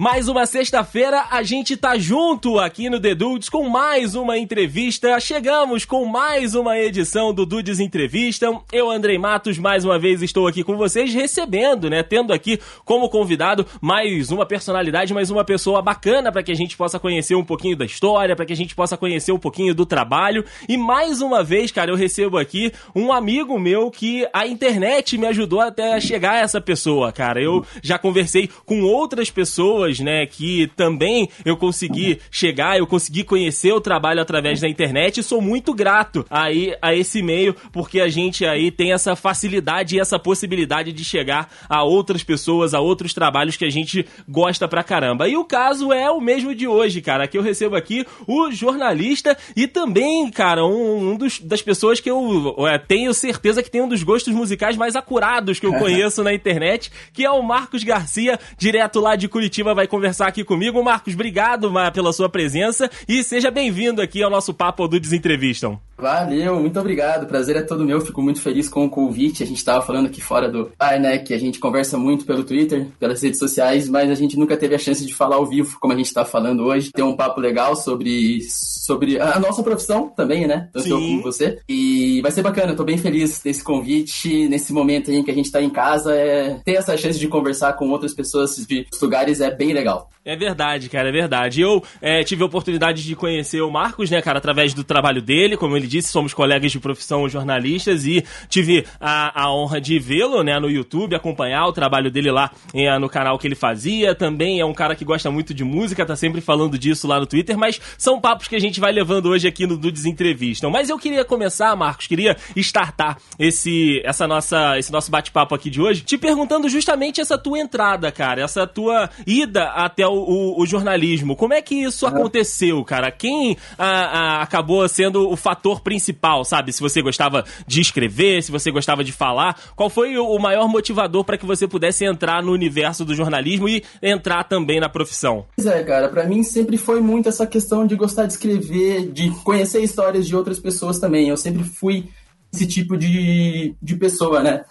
Mais uma sexta-feira, a gente tá junto aqui no The Dudes com mais uma entrevista. Chegamos com mais uma edição do Dudes Entrevistam. Eu, Andrei Matos, mais uma vez estou aqui com vocês, recebendo, né? Tendo aqui como convidado mais uma personalidade, mais uma pessoa bacana para que a gente possa conhecer um pouquinho da história, para que a gente possa conhecer um pouquinho do trabalho. E mais uma vez, cara, eu recebo aqui um amigo meu que a internet me ajudou até chegar a essa pessoa, cara. Eu já conversei com outras pessoas pessoas, né, que também eu consegui chegar, eu consegui conhecer o trabalho através da internet e sou muito grato aí a esse meio, porque a gente aí tem essa facilidade e essa possibilidade de chegar a outras pessoas, a outros trabalhos que a gente gosta pra caramba. E o caso é o mesmo de hoje, cara, que eu recebo aqui o jornalista e também, cara, um, um dos, das pessoas que eu é, tenho certeza que tem um dos gostos musicais mais acurados que eu conheço na internet, que é o Marcos Garcia, direto lá de Curitiba, vai conversar aqui comigo. Marcos, obrigado pela sua presença e seja bem-vindo aqui ao nosso Papo do Desentrevistam. Valeu, muito obrigado. Prazer é todo meu. Fico muito feliz com o convite. A gente estava falando aqui fora do ar, né? Que a gente conversa muito pelo Twitter, pelas redes sociais, mas a gente nunca teve a chance de falar ao vivo, como a gente está falando hoje. Ter um papo legal sobre, sobre a nossa profissão também, né? Tanto Sim. eu como você. E vai ser bacana. Estou bem feliz desse convite, nesse momento em que a gente está em casa. É... Ter essa chance de conversar com outras pessoas de lugares é bem legal. É verdade, cara, é verdade. Eu é, tive a oportunidade de conhecer o Marcos, né, cara, através do trabalho dele, como ele disse, somos colegas de profissão jornalistas e tive a, a honra de vê-lo né, no YouTube, acompanhar o trabalho dele lá é, no canal que ele fazia. Também é um cara que gosta muito de música, tá sempre falando disso lá no Twitter, mas são papos que a gente vai levando hoje aqui no Dudes Entrevistam. Mas eu queria começar, Marcos, queria startar esse, essa nossa, esse nosso bate-papo aqui de hoje, te perguntando justamente essa tua entrada, cara, essa tua ida até o, o, o jornalismo. Como é que isso aconteceu, cara? Quem a, a, acabou sendo o fator principal? sabe? Se você gostava de escrever, se você gostava de falar, qual foi o maior motivador para que você pudesse entrar no universo do jornalismo e entrar também na profissão? Pois é, cara, para mim sempre foi muito essa questão de gostar de escrever, de conhecer histórias de outras pessoas também. Eu sempre fui esse tipo de, de pessoa, né?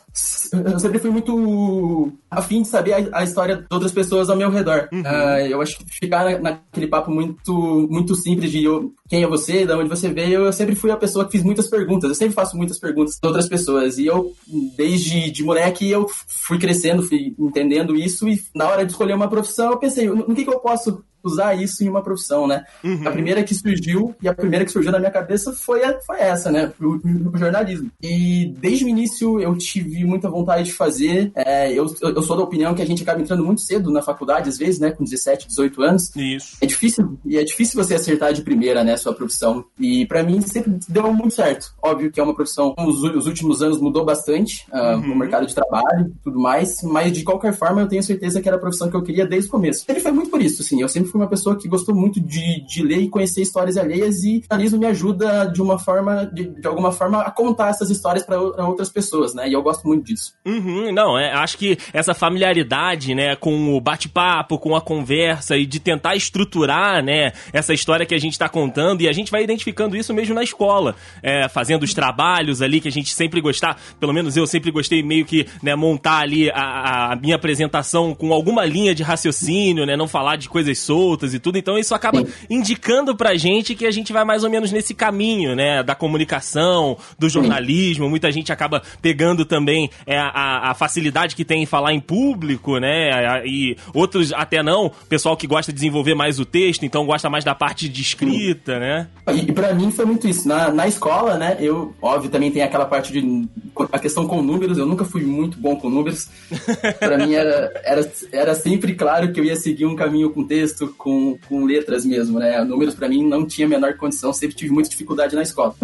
Eu sempre fui muito afim de saber a, a história de outras pessoas ao meu redor. Uhum. Uh, eu acho que ficar naquele papo muito, muito simples de eu, quem é você, de onde você veio, eu sempre fui a pessoa que fiz muitas perguntas. Eu sempre faço muitas perguntas de outras pessoas. E eu, desde de moleque, eu fui crescendo, fui entendendo isso. E na hora de escolher uma profissão, eu pensei, no que, que eu posso usar isso em uma profissão, né? Uhum. A primeira que surgiu, e a primeira que surgiu na minha cabeça foi, a, foi essa, né? O, o, jornalismo. E desde o início eu tive muita vontade de fazer. É, eu, eu sou da opinião que a gente acaba entrando muito cedo na faculdade, às vezes, né? Com 17, 18 anos. Isso. É difícil, e é difícil você acertar de primeira, né? Sua profissão. E para mim sempre deu muito certo. Óbvio que é uma profissão, os, os últimos anos mudou bastante uh, uhum. no mercado de trabalho e tudo mais, mas de qualquer forma eu tenho certeza que era a profissão que eu queria desde o começo. Ele foi muito por isso, assim. Eu sempre fui uma pessoa que gostou muito de, de ler e conhecer histórias alheias e jornalismo me ajuda de uma forma, de, de alguma forma, a contar essas histórias para outras pessoas, né? E eu gosto muito disso. Uhum, não, é, acho que essa familiaridade, né, com o bate-papo, com a conversa e de tentar estruturar, né, essa história que a gente está contando e a gente vai identificando isso mesmo na escola, é, fazendo os trabalhos ali que a gente sempre gostar, pelo menos eu sempre gostei meio que, né, montar ali a, a minha apresentação com alguma linha de raciocínio, né, não falar de coisas soltas e tudo. Então isso acaba indicando pra gente que a gente vai mais ou menos nesse caminho, né? Da comunicação, do jornalismo. Muita gente acaba pegando também é, a, a, facilidade que tem em falar em público, né? E outros até não. Pessoal que gosta de desenvolver mais o texto, então gosta mais da parte de escrita, né? E, e para mim foi muito isso. Na, na escola, né? Eu, óbvio, também tem aquela parte de. A questão com números, eu nunca fui muito bom com números. para mim era, era, era sempre claro que eu ia seguir um caminho com texto, com com, letras mesmo, né? Números para mim não tinha a menor condição, sempre tive muita dificuldade na escola.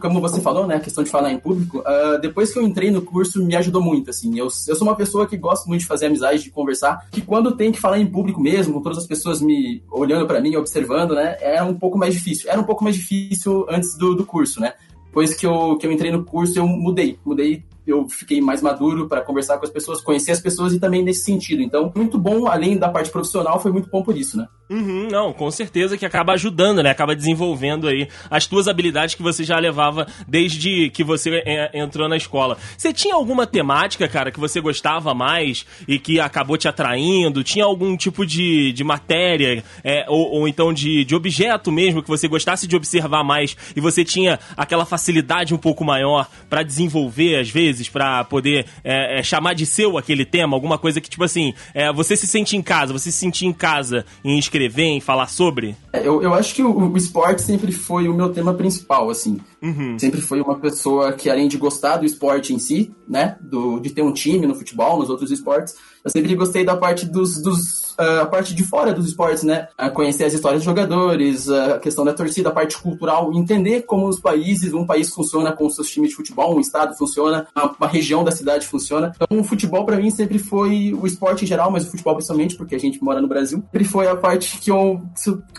Como você falou, né? A questão de falar em público, uh, depois que eu entrei no curso me ajudou muito, assim. Eu, eu sou uma pessoa que gosta muito de fazer amizade, de conversar, que quando tem que falar em público mesmo, com todas as pessoas me olhando para mim, observando, né? É um pouco mais difícil. Era um pouco mais difícil antes do, do curso, né? Depois que eu, que eu entrei no curso, eu mudei. Mudei eu fiquei mais maduro para conversar com as pessoas, conhecer as pessoas e também nesse sentido. Então, muito bom, além da parte profissional, foi muito bom por isso, né? Uhum, não, com certeza que acaba ajudando, né? Acaba desenvolvendo aí as tuas habilidades que você já levava desde que você é, entrou na escola. Você tinha alguma temática, cara, que você gostava mais e que acabou te atraindo? Tinha algum tipo de, de matéria é, ou, ou, então de, de objeto mesmo que você gostasse de observar mais e você tinha aquela facilidade um pouco maior para desenvolver, às vezes, para poder é, é, chamar de seu aquele tema? Alguma coisa que, tipo assim, é, você se sente em casa, você se sentir em casa em escrever em falar sobre? Eu, eu acho que o, o esporte sempre foi o meu tema principal, assim. Uhum. Sempre foi uma pessoa que, além de gostar do esporte em si, né, do, de ter um time no futebol, nos outros esportes, eu sempre gostei da parte dos, dos uh, a parte de fora dos esportes, né, a conhecer as histórias dos jogadores, a questão da torcida, a parte cultural, entender como os países, um país funciona com seus times de futebol, um estado funciona, uma, uma região da cidade funciona. Então, o futebol para mim sempre foi o esporte em geral, mas o futebol principalmente, porque a gente mora no Brasil, sempre foi a parte que eu,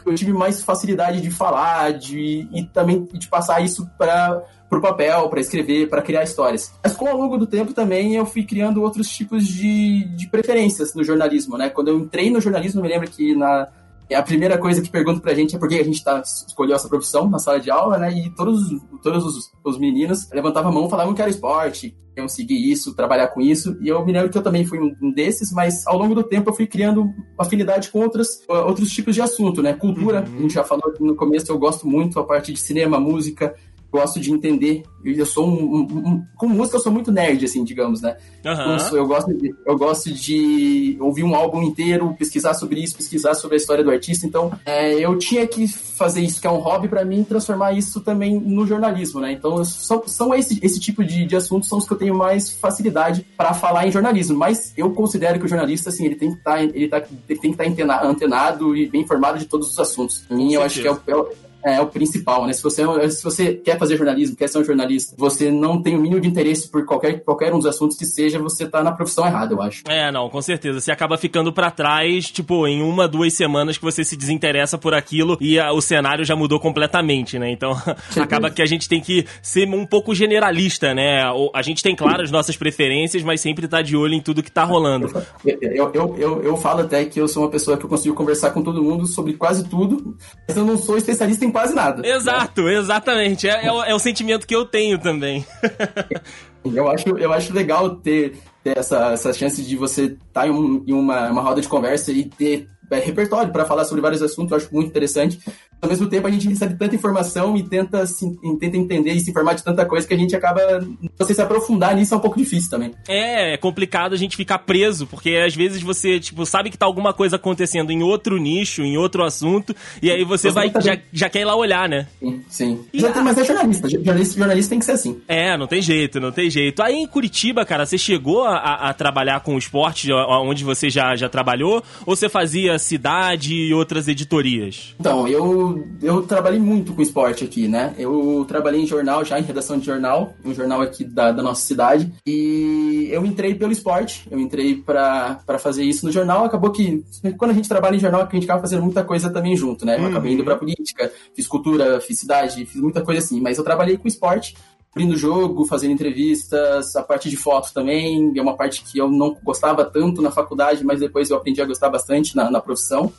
que eu tive mais facilidade de falar, de e também de passar isso para o papel, para escrever, para criar histórias. Mas com ao longo do tempo também eu fui criando outros tipos de, de preferências no jornalismo, né? Quando eu entrei no jornalismo, me lembro que na a primeira coisa que pergunto pra gente é por que a gente tá, escolheu essa profissão na sala de aula, né? E todos, todos os, os meninos levantavam a mão e falavam que era esporte, que iam seguir isso, trabalhar com isso. E eu me lembro que eu também fui um desses, mas ao longo do tempo eu fui criando afinidade com outras, outros tipos de assunto, né? Cultura, uhum. a gente já falou no começo, eu gosto muito a parte de cinema, música, gosto de entender. Eu sou um, um, um, com música eu sou muito nerd, assim, digamos, né? Uhum. eu gosto de, eu gosto de ouvir um álbum inteiro, pesquisar sobre isso, pesquisar sobre a história do artista. Então, é, eu tinha que fazer isso, que é um hobby para mim, transformar isso também no jornalismo, né? Então, são, são esse, esse tipo de, de assuntos são os que eu tenho mais facilidade para falar em jornalismo. Mas eu considero que o jornalista, assim, ele tem que tá, ele tá, ele tem que estar tá antenado e bem informado de todos os assuntos. Pra mim, eu acho que é o, é é, é o principal, né? Se você, se você quer fazer jornalismo, quer ser um jornalista, você não tem o mínimo de interesse por qualquer, qualquer um dos assuntos que seja, você tá na profissão errada, eu acho. É, não, com certeza. Você acaba ficando para trás, tipo, em uma, duas semanas que você se desinteressa por aquilo e a, o cenário já mudou completamente, né? Então, acaba que a gente tem que ser um pouco generalista, né? A gente tem, claro, as nossas preferências, mas sempre tá de olho em tudo que tá rolando. Eu, eu, eu, eu falo até que eu sou uma pessoa que eu consigo conversar com todo mundo sobre quase tudo, mas eu não sou especialista em quase nada. Exato, né? exatamente. É, é, o, é, o, sentimento que eu tenho também. eu, acho, eu acho legal ter, ter essa, essa chance de você estar tá em, um, em uma, uma roda de conversa e ter repertório para falar sobre vários assuntos, eu acho muito interessante ao mesmo tempo a gente recebe tanta informação e tenta, se, tenta entender e se informar de tanta coisa que a gente acaba. Você se aprofundar nisso é um pouco difícil também. É, é complicado a gente ficar preso, porque às vezes você, tipo, sabe que tá alguma coisa acontecendo em outro nicho, em outro assunto, e aí você, você vai, já, já quer ir lá olhar, né? Sim, sim. E, mas é jornalista. jornalista. Jornalista tem que ser assim. É, não tem jeito, não tem jeito. Aí em Curitiba, cara, você chegou a, a trabalhar com o esporte onde você já, já trabalhou? Ou você fazia cidade e outras editorias? Então, eu eu, trabalhei muito com esporte aqui, né? Eu trabalhei em jornal, já em redação de jornal, um jornal aqui da, da nossa cidade. E eu entrei pelo esporte, eu entrei para fazer isso no jornal. Acabou que, quando a gente trabalha em jornal, a gente acaba fazendo muita coisa também junto, né? Eu uhum. acabei indo pra política, fiz cultura, fiz cidade, fiz muita coisa assim. Mas eu trabalhei com esporte abrindo jogo, fazendo entrevistas, a parte de foto também, é uma parte que eu não gostava tanto na faculdade, mas depois eu aprendi a gostar bastante na, na profissão.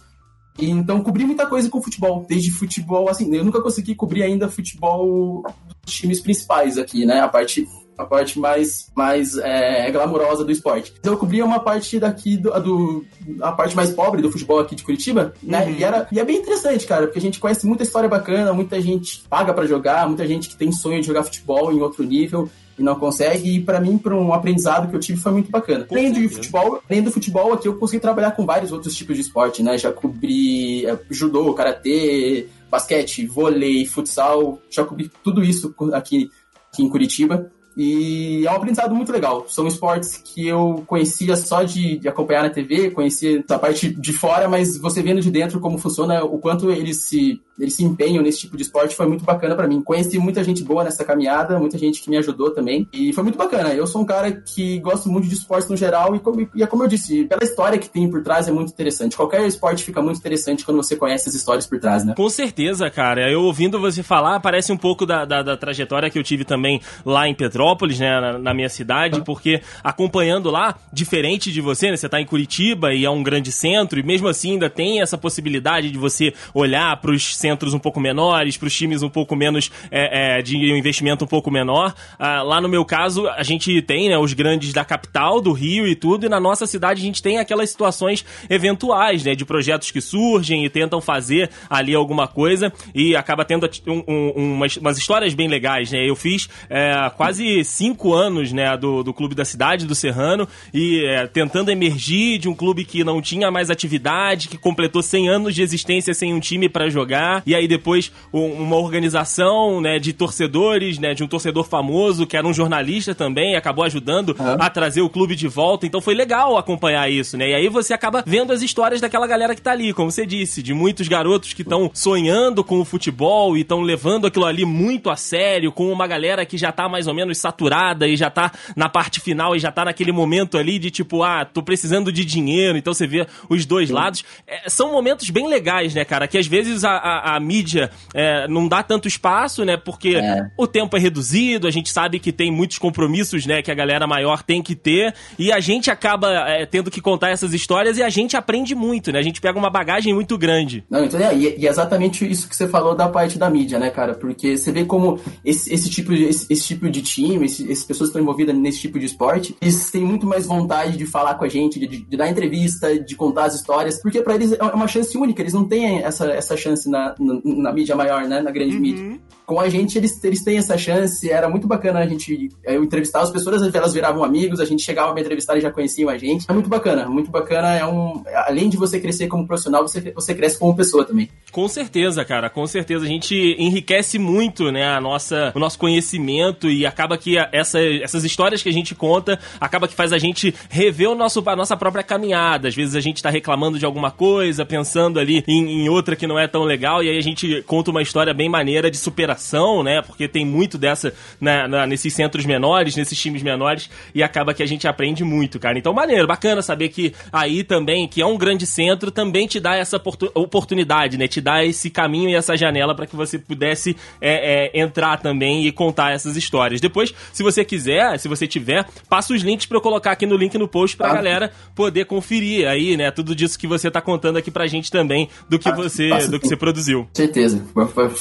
E, então, cobri muita coisa com futebol, desde futebol, assim, eu nunca consegui cobrir ainda futebol dos times principais aqui, né? A parte a parte mais, mais é, glamurosa do esporte. Então eu cobria uma parte daqui, do, do, a parte mais pobre do futebol aqui de Curitiba, né? Uhum. E, era, e é bem interessante, cara, porque a gente conhece muita história bacana, muita gente paga para jogar, muita gente que tem sonho de jogar futebol em outro nível e não consegue. E para mim, para um aprendizado que eu tive, foi muito bacana. além do futebol, além do futebol, aqui eu consegui trabalhar com vários outros tipos de esporte, né? Já cobri é, judô, karatê, basquete, vôlei, futsal, já cobri tudo isso aqui, aqui em Curitiba. E é um aprendizado muito legal. São esportes que eu conhecia só de, de, acompanhar na TV, conhecia da parte de fora, mas você vendo de dentro como funciona, o quanto eles se, eles se empenham nesse tipo de esporte foi muito bacana para mim. Conheci muita gente boa nessa caminhada, muita gente que me ajudou também. E foi muito bacana. Eu sou um cara que gosto muito de esportes no geral e, como, e é como eu disse, pela história que tem por trás é muito interessante. Qualquer esporte fica muito interessante quando você conhece as histórias por trás, né? Com certeza, cara. Eu ouvindo você falar, parece um pouco da, da, da trajetória que eu tive também lá em Petrópolis Petrópolis, né, na, na minha cidade, porque acompanhando lá, diferente de você, né, você tá em Curitiba e é um grande centro, e mesmo assim ainda tem essa possibilidade de você olhar para os centros um pouco menores, para os times um pouco menos é, é, de investimento um pouco menor. Ah, lá no meu caso, a gente tem né, os grandes da capital, do Rio e tudo, e na nossa cidade a gente tem aquelas situações eventuais, né, de projetos que surgem e tentam fazer ali alguma coisa e acaba tendo um, um, umas, umas, histórias bem legais, né? Eu fiz é, quase cinco anos, né, do, do clube da cidade, do Serrano, e é, tentando emergir de um clube que não tinha mais atividade, que completou 100 anos de existência sem um time para jogar, e aí depois um, uma organização, né, de torcedores, né, de um torcedor famoso que era um jornalista também, acabou ajudando a trazer o clube de volta, então foi legal acompanhar isso, né? E aí você acaba vendo as histórias daquela galera que tá ali, como você disse, de muitos garotos que estão sonhando com o futebol e estão levando aquilo ali muito a sério, com uma galera que já tá mais ou menos saturada e já tá na parte final e já tá naquele momento ali de tipo, ah, tô precisando de dinheiro, então você vê os dois Sim. lados. É, são momentos bem legais, né, cara? Que às vezes a, a, a mídia é, não dá tanto espaço, né? Porque é. o tempo é reduzido, a gente sabe que tem muitos compromissos, né, que a galera maior tem que ter, e a gente acaba é, tendo que contar essas histórias e a gente aprende muito, né? A gente pega uma bagagem muito grande. Não, então, é, e, e é exatamente isso que você falou da parte da mídia, né, cara? Porque você vê como esse, esse tipo, de, esse, esse, tipo de time, esse, essas pessoas que estão envolvidas nesse tipo de esporte, eles têm muito mais vontade de falar com a gente, de, de dar entrevista, de contar as histórias, porque para eles é uma chance única, eles não têm essa, essa chance na, na, na mídia maior, né, na grande uhum. mídia. Com a gente, eles, eles têm essa chance, era muito bacana a gente eu entrevistar as pessoas, elas viravam amigos, a gente chegava pra entrevistar e já conheciam a gente. É muito bacana, muito bacana, é um... Além de você crescer como profissional, você, você cresce como pessoa também. Com certeza, cara, com certeza. A gente enriquece muito, né, a nossa, o nosso conhecimento e acaba que essa, essas histórias que a gente conta, acaba que faz a gente rever o nosso, a nossa própria caminhada. Às vezes a gente tá reclamando de alguma coisa, pensando ali em, em outra que não é tão legal, e aí a gente conta uma história bem maneira de superação, né, porque tem muito dessa na, na, nesses centros menores, nesses times menores, e acaba que a gente aprende muito, cara. Então, maneiro, bacana saber que aí também, que é um grande centro, também te dá essa oportunidade, né, te dá esse caminho e essa janela para que você pudesse é, é, entrar também e contar essas histórias. Depois, se você quiser, se você tiver, passa os links para eu colocar aqui no link no post pra ah. galera poder conferir aí, né? Tudo disso que você tá contando aqui pra gente também do que ah, você do que você produziu. Certeza.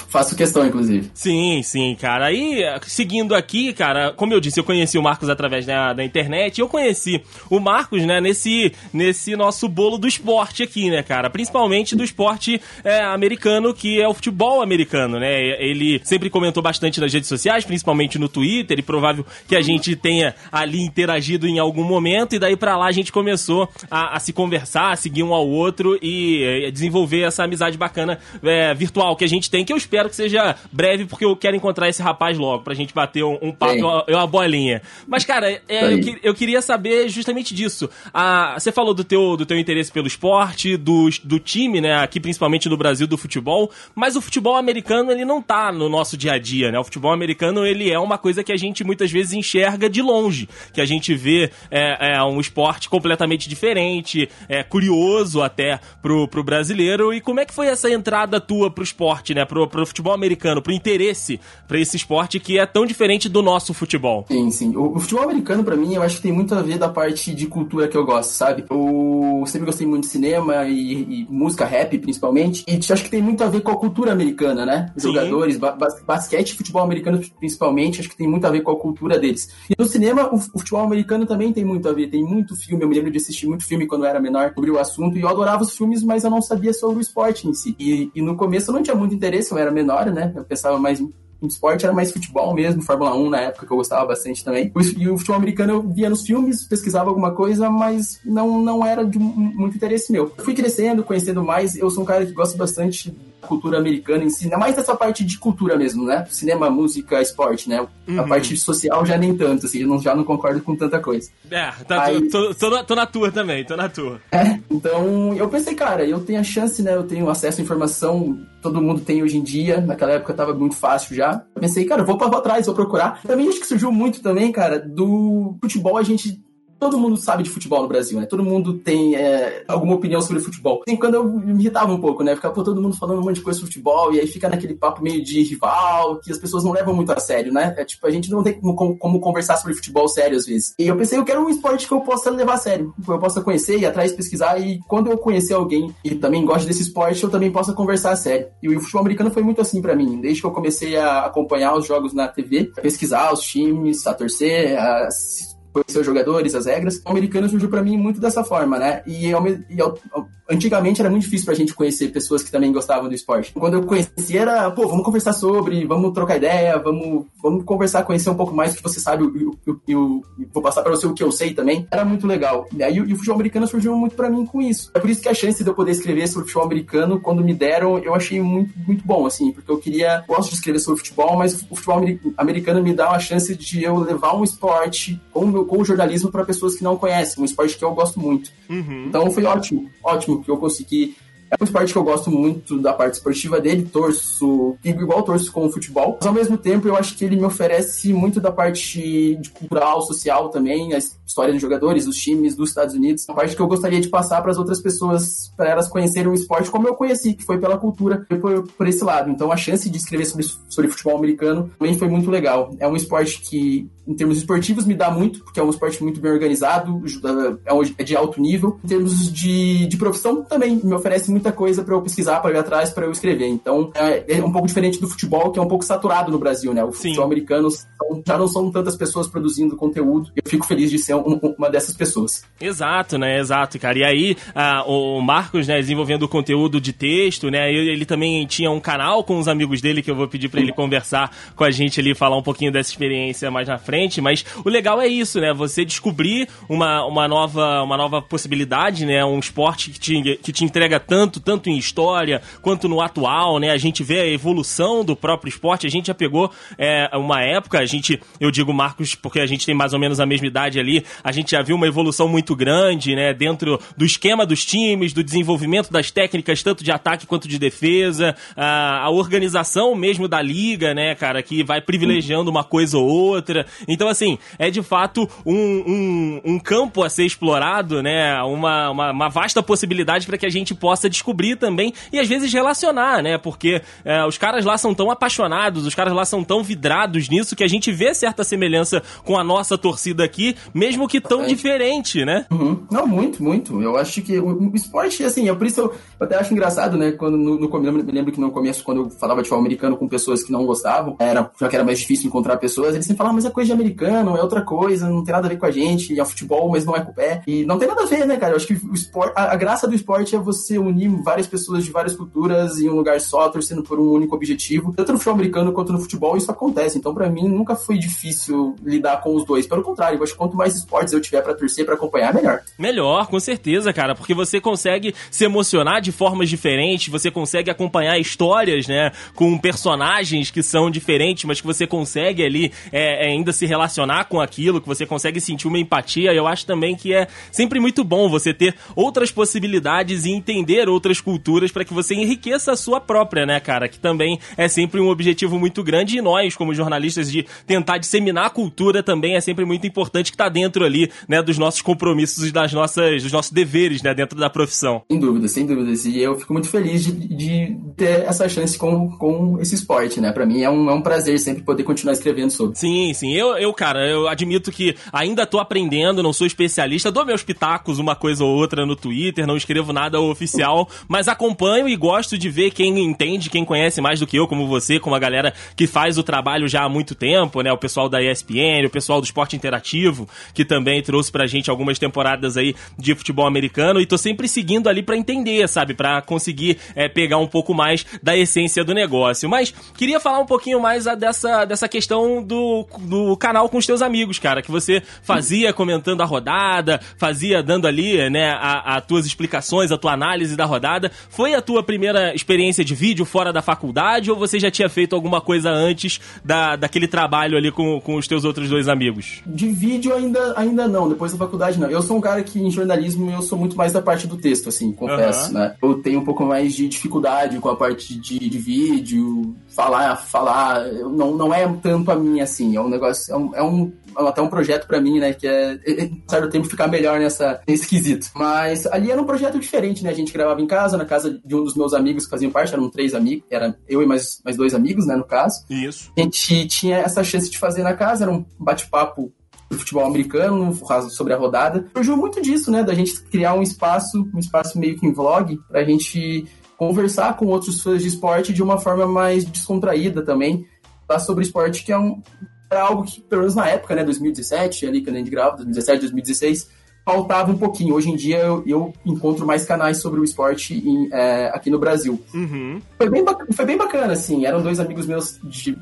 Faço questão, inclusive. Sim, sim, cara. Aí, seguindo aqui, cara, como eu disse, eu conheci o Marcos através da, da internet. Eu conheci o Marcos, né, nesse, nesse nosso bolo do esporte aqui, né, cara? Principalmente do esporte é, americano, que é o futebol americano, né? Ele sempre comentou bastante nas redes sociais, principalmente no Twitter, e provável que a gente tenha ali interagido em algum momento, e daí para lá a gente começou a, a, se conversar, a seguir um ao outro e é, desenvolver essa amizade bacana é, virtual que a gente tem, que eu espero que seja breve, porque eu quero encontrar esse rapaz logo, pra gente bater um, um papo, uma, uma bolinha. Mas, cara, é, eu, que, eu, queria saber justamente disso. Ah, você falou do teu, do teu interesse pelo esporte, do, do time, né, aqui principalmente no Brasil, do futebol, mas o futebol americano, ele não tá no nosso dia a dia, né? O futebol americano, ele é uma coisa que a gente muitas vezes enxerga de longe, que a gente vê é, é um esporte completamente diferente, é curioso até pro, pro brasileiro. E como é que foi essa entrada tua pro esporte, né? Pro, pro futebol americano, pro interesse para esse esporte que é tão diferente do nosso futebol? Sim, sim. O, o futebol americano, para mim, eu acho que tem muito a ver da parte de cultura que eu gosto, sabe? Eu sempre gostei muito de cinema e, e música rap, principalmente. E acho que tem muito a ver com a cultura americana, né? Sim. Jogadores, ba basquete futebol americano, principalmente, acho que tem muito a ver com a cultura deles. E no cinema, o, futebol americano também tem muito a ver. Tem muito filme, eu me lembro de assistir muito filme quando eu era menor sobre o assunto, e eu adorava os filmes, mas eu não sabia sobre o esporte em si. E, e no começo eu não tinha muito interesse, eu era menor, né? Eu pensava mais esporte era mais futebol mesmo, Fórmula 1 na época que eu gostava bastante também. E o futebol americano eu via nos filmes, pesquisava alguma coisa, mas não, não era de muito interesse meu. fui crescendo, conhecendo mais, eu sou um cara que gosta bastante da cultura americana em si, ainda mais dessa parte de cultura mesmo, né? Cinema, música, esporte, né? Uhum. A parte social já nem tanto, assim, eu não, já não concordo com tanta coisa. É, tá, Aí... tô, tô, tô, tô, na tua também, tô na tua. É, então eu pensei, cara, eu tenho a chance, né? Eu tenho acesso à informação, todo mundo tem hoje em dia, naquela época tava muito fácil já pensei, cara, vou para trás, vou procurar. Também acho que surgiu muito também, cara, do futebol a gente todo mundo sabe de futebol no Brasil, né? Todo mundo tem é, alguma opinião sobre futebol. Assim, quando eu me irritava um pouco, né? Ficava pô, todo mundo falando um monte de coisa sobre futebol, e aí fica naquele papo meio de rival, que as pessoas não levam muito a sério, né? É tipo, a gente não tem como, como conversar sobre futebol sério às vezes. E eu pensei, eu quero um esporte que eu possa levar a sério, que eu possa conhecer, ir atrás, pesquisar, e quando eu conhecer alguém que também gosta desse esporte, eu também possa conversar a sério. E o futebol americano foi muito assim para mim, desde que eu comecei a acompanhar os jogos na TV, pesquisar os times, a torcer, a conhecer os jogadores, as regras. O americano surgiu para mim muito dessa forma, né? E, eu, e eu, antigamente era muito difícil pra gente conhecer pessoas que também gostavam do esporte. Quando eu conheci era, pô, vamos conversar sobre, vamos trocar ideia, vamos, vamos conversar, conhecer um pouco mais do que você sabe eu, vou passar para você o que eu sei também. Era muito legal. E aí e o futebol americano surgiu muito para mim com isso. É por isso que a chance de eu poder escrever sobre futebol americano, quando me deram, eu achei muito, muito bom, assim, porque eu queria, gosto de escrever sobre futebol, mas o futebol americano me dá uma chance de eu levar um esporte com, com o jornalismo para pessoas que não conhecem, um esporte que eu gosto muito. Uhum. Então foi ótimo, ótimo que eu consegui é um esporte que eu gosto muito da parte esportiva dele, torço, igual torço com o futebol. Mas ao mesmo tempo, eu acho que ele me oferece muito da parte cultural, social também, a história dos jogadores, dos times dos Estados Unidos. Uma parte que eu gostaria de passar para as outras pessoas, para elas conhecerem o esporte como eu conheci, que foi pela cultura, por, por esse lado. Então a chance de escrever sobre, sobre futebol americano também foi muito legal. É um esporte que, em termos esportivos, me dá muito, porque é um esporte muito bem organizado, é, é de alto nível. Em termos de, de profissão, também me oferece muita coisa para eu pesquisar, para ir atrás, para eu escrever. Então, é, é, um pouco diferente do futebol, que é um pouco saturado no Brasil, né? O Sim. futebol americano já não são tantas pessoas produzindo conteúdo. Eu fico feliz de ser um, uma dessas pessoas. Exato, né? Exato, cara. E aí, ah, o Marcos, né, desenvolvendo conteúdo de texto, né? Ele, ele também tinha um canal com os amigos dele que eu vou pedir para ele conversar com a gente ali, falar um pouquinho dessa experiência mais na frente. Mas o legal é isso, né? Você descobrir uma, uma, nova, uma nova possibilidade, né? Um esporte que te, que te entrega tanto tanto, em história quanto no atual, né? A gente vê a evolução do próprio esporte. A gente já pegou é, uma época, a gente, eu digo Marcos, porque a gente tem mais ou menos a mesma idade ali, a gente já viu uma evolução muito grande, né? Dentro do esquema dos times, do desenvolvimento das técnicas, tanto de ataque quanto de defesa, a, a organização mesmo da liga, né, cara, que vai privilegiando uma coisa ou outra. Então, assim, é de fato um, um, um campo a ser explorado, né? Uma, uma, uma vasta possibilidade para que a gente possa descobrir também e às vezes relacionar, né? Porque é, os caras lá são tão apaixonados, os caras lá são tão vidrados nisso que a gente vê certa semelhança com a nossa torcida aqui, mesmo que tão é. diferente, né? Uhum. Não, muito, muito. Eu acho que o, o esporte, assim, é por isso eu, eu, até acho engraçado, né? Quando no, no eu me lembro que no começo, quando eu falava de futebol americano com pessoas que não gostavam, era, já que era mais difícil encontrar pessoas, eles sempre falavam, mas é coisa de americano, é outra coisa, não tem nada a ver com a gente, é futebol, mas não é com o pé. E não tem nada a ver, né, cara? Eu acho que o esporte, a, a graça do esporte é você unir várias pessoas de várias culturas em um lugar só, torcendo por um único objetivo. Tanto no futebol americano quanto no futebol, isso acontece. Então, para mim, nunca foi difícil lidar com os dois. Pelo contrário, eu acho que quanto mais esportes eu tiver para torcer, para acompanhar, melhor. Melhor, com certeza, cara, porque você consegue se emocionar de formas diferentes, você consegue acompanhar histórias, né, com personagens que são diferentes, mas que você consegue ali é, é ainda se relacionar com aquilo, que você consegue sentir uma empatia. Eu acho também que é sempre muito bom você ter outras possibilidades e entender outras culturas para que você enriqueça a sua própria, né, cara? Que também é sempre um objetivo muito grande e nós, como jornalistas, de tentar disseminar a cultura também é sempre muito importante que tá dentro ali, né, dos nossos compromissos e das nossas, dos nossos deveres, né, dentro da profissão. Sem dúvida, sem dúvidas. E eu fico muito feliz de, de ter essa chance com, com esse esporte, né? Para mim é um, é um prazer sempre poder continuar escrevendo sobre. Sim, sim. Eu, eu, cara, eu admito que ainda tô aprendendo, não sou especialista, dou meus pitacos uma coisa ou outra no Twitter, não escrevo nada oficial, mas acompanho e gosto de ver quem entende, quem conhece mais do que eu, como você, como a galera que faz o trabalho já há muito tempo, né? O pessoal da ESPN, o pessoal do Esporte Interativo, que também trouxe pra gente algumas temporadas aí de futebol americano, e tô sempre seguindo ali para entender, sabe? para conseguir é, pegar um pouco mais da essência do negócio. Mas queria falar um pouquinho mais a dessa, dessa questão do, do canal com os teus amigos, cara, que você fazia comentando a rodada, fazia dando ali, né, as tuas explicações, a tua análise da rodada. Foi a tua primeira experiência de vídeo fora da faculdade ou você já tinha feito alguma coisa antes da, daquele trabalho ali com, com os teus outros dois amigos? De vídeo ainda, ainda não, depois da faculdade não. Eu sou um cara que em jornalismo eu sou muito mais da parte do texto, assim, confesso, uhum. né? Eu tenho um pouco mais de dificuldade com a parte de, de vídeo, falar, falar, não, não é tanto a minha, assim, é um negócio é um, é um até um projeto para mim, né, que é, é certo tempo ficar melhor nessa nesse quesito. Mas ali era um projeto diferente, né? A gente gravava em casa, na casa de um dos meus amigos que faziam parte, eram três amigos, era eu e mais, mais dois amigos, né, no caso. Isso. A gente tinha essa chance de fazer na casa, era um bate-papo do futebol americano, sobre a rodada. Surgiu muito disso, né? Da gente criar um espaço, um espaço meio que em vlog, pra gente conversar com outros fãs de esporte de uma forma mais descontraída também. Falar sobre esporte, que é um era algo que, pelo menos na época, né, 2017, ali quando a gente grava, 2017, 2016, faltava um pouquinho. Hoje em dia eu, eu encontro mais canais sobre o esporte em, é, aqui no Brasil. Uhum. Foi, bem, foi bem bacana, assim. Eram dois amigos meus de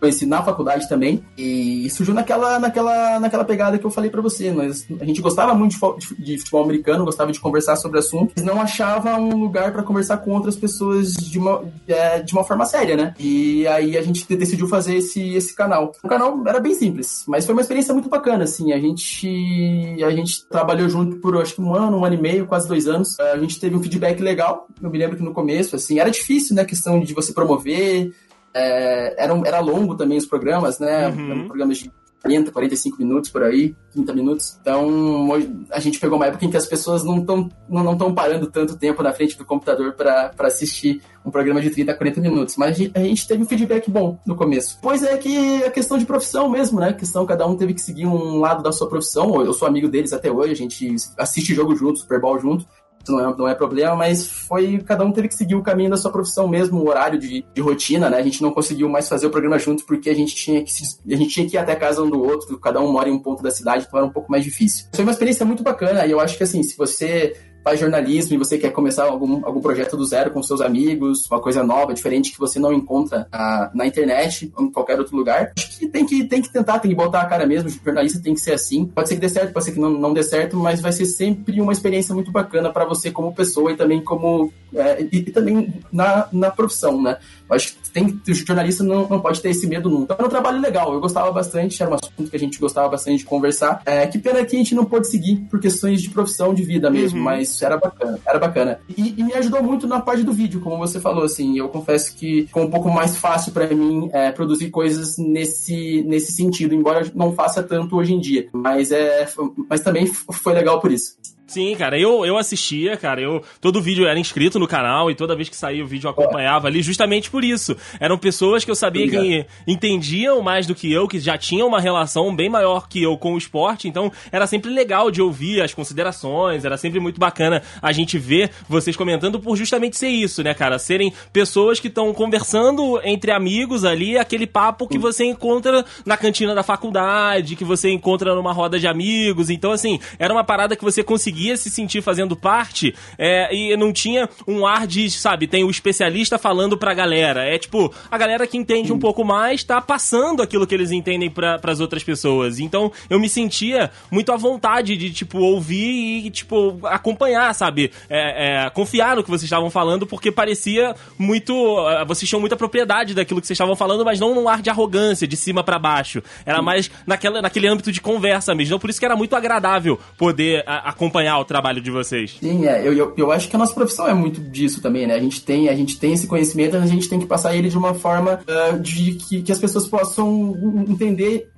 conheci na faculdade também e surgiu naquela, naquela, naquela pegada que eu falei para você. Nós, a gente gostava muito de, futebol americano, gostava de conversar sobre assuntos, mas não achava um lugar para conversar com outras pessoas de uma, é, de uma forma séria, né? E aí a gente decidiu fazer esse, esse canal. O canal era bem simples, mas foi uma experiência muito bacana, assim. A gente, a gente trabalhou junto por acho que um ano, um ano e meio, quase dois anos. A gente teve um feedback legal. Eu me lembro que no começo, assim, era difícil, né? A questão de você promover é, era, era longo também os programas, né? Uhum. Programas de 40, 45 minutos por aí, 30 minutos. Então, a gente pegou uma época em que as pessoas não estão não, não tão parando tanto tempo na frente do computador para assistir um programa de 30, 40 minutos. Mas a gente teve um feedback bom no começo. Pois é que a questão de profissão mesmo, né? A questão, cada um teve que seguir um lado da sua profissão. Eu sou amigo deles até hoje, a gente assiste jogo junto, Super Bowl junto não é, não é problema, mas foi. Cada um teve que seguir o caminho da sua profissão mesmo, o horário de, de rotina, né? A gente não conseguiu mais fazer o programa juntos porque a gente tinha que se, a gente tinha que ir até a casa um do outro, cada um mora em um ponto da cidade, então era um pouco mais difícil. Foi uma experiência muito bacana e eu acho que assim, se você faz jornalismo e você quer começar algum, algum projeto do zero com seus amigos, uma coisa nova, diferente que você não encontra na, na internet ou em qualquer outro lugar, acho que tem que, tem que tentar, tem que botar a cara mesmo. O jornalista tem que ser assim. Pode ser que dê certo, pode ser que não, não dê certo, mas vai ser sempre uma experiência muito bacana para você como pessoa e também como. É, e, e, também na, na profissão, né? Acho que tem, o jornalista não, não pode ter esse medo nunca. Então, era um trabalho legal, eu gostava bastante, era um assunto que a gente gostava bastante de conversar. É, que pena que a gente não pôde seguir por questões de profissão, de vida mesmo, uhum. mas era bacana, era bacana. E, e, me ajudou muito na parte do vídeo, como você falou, assim, eu confesso que ficou um pouco mais fácil para mim é, produzir coisas nesse, nesse sentido, embora não faça tanto hoje em dia. Mas, é, mas também foi legal por isso. Sim, cara, eu, eu assistia, cara, eu todo vídeo era inscrito no canal e toda vez que saía o vídeo eu acompanhava ali justamente por isso. Eram pessoas que eu sabia que entendiam mais do que eu, que já tinham uma relação bem maior que eu com o esporte, então era sempre legal de ouvir as considerações, era sempre muito bacana a gente ver vocês comentando por justamente ser isso, né, cara? Serem pessoas que estão conversando entre amigos ali, aquele papo que você encontra na cantina da faculdade, que você encontra numa roda de amigos. Então, assim, era uma parada que você conseguia conseguia se sentir fazendo parte é, e não tinha um ar de, sabe, tem o especialista falando pra galera. É tipo, a galera que entende um pouco mais tá passando aquilo que eles entendem para as outras pessoas. Então eu me sentia muito à vontade de, tipo, ouvir e, tipo, acompanhar, sabe? É, é, confiar no que vocês estavam falando, porque parecia muito. É, vocês tinham muita propriedade daquilo que vocês estavam falando, mas não num ar de arrogância, de cima para baixo. Era mais naquela, naquele âmbito de conversa mesmo. Então por isso que era muito agradável poder a, acompanhar acompanhar o trabalho de vocês. Sim, é. Eu, eu, eu, acho que a nossa profissão é muito disso também, né? A gente tem, a gente tem esse conhecimento, a gente tem que passar ele de uma forma uh, de que, que as pessoas possam entender,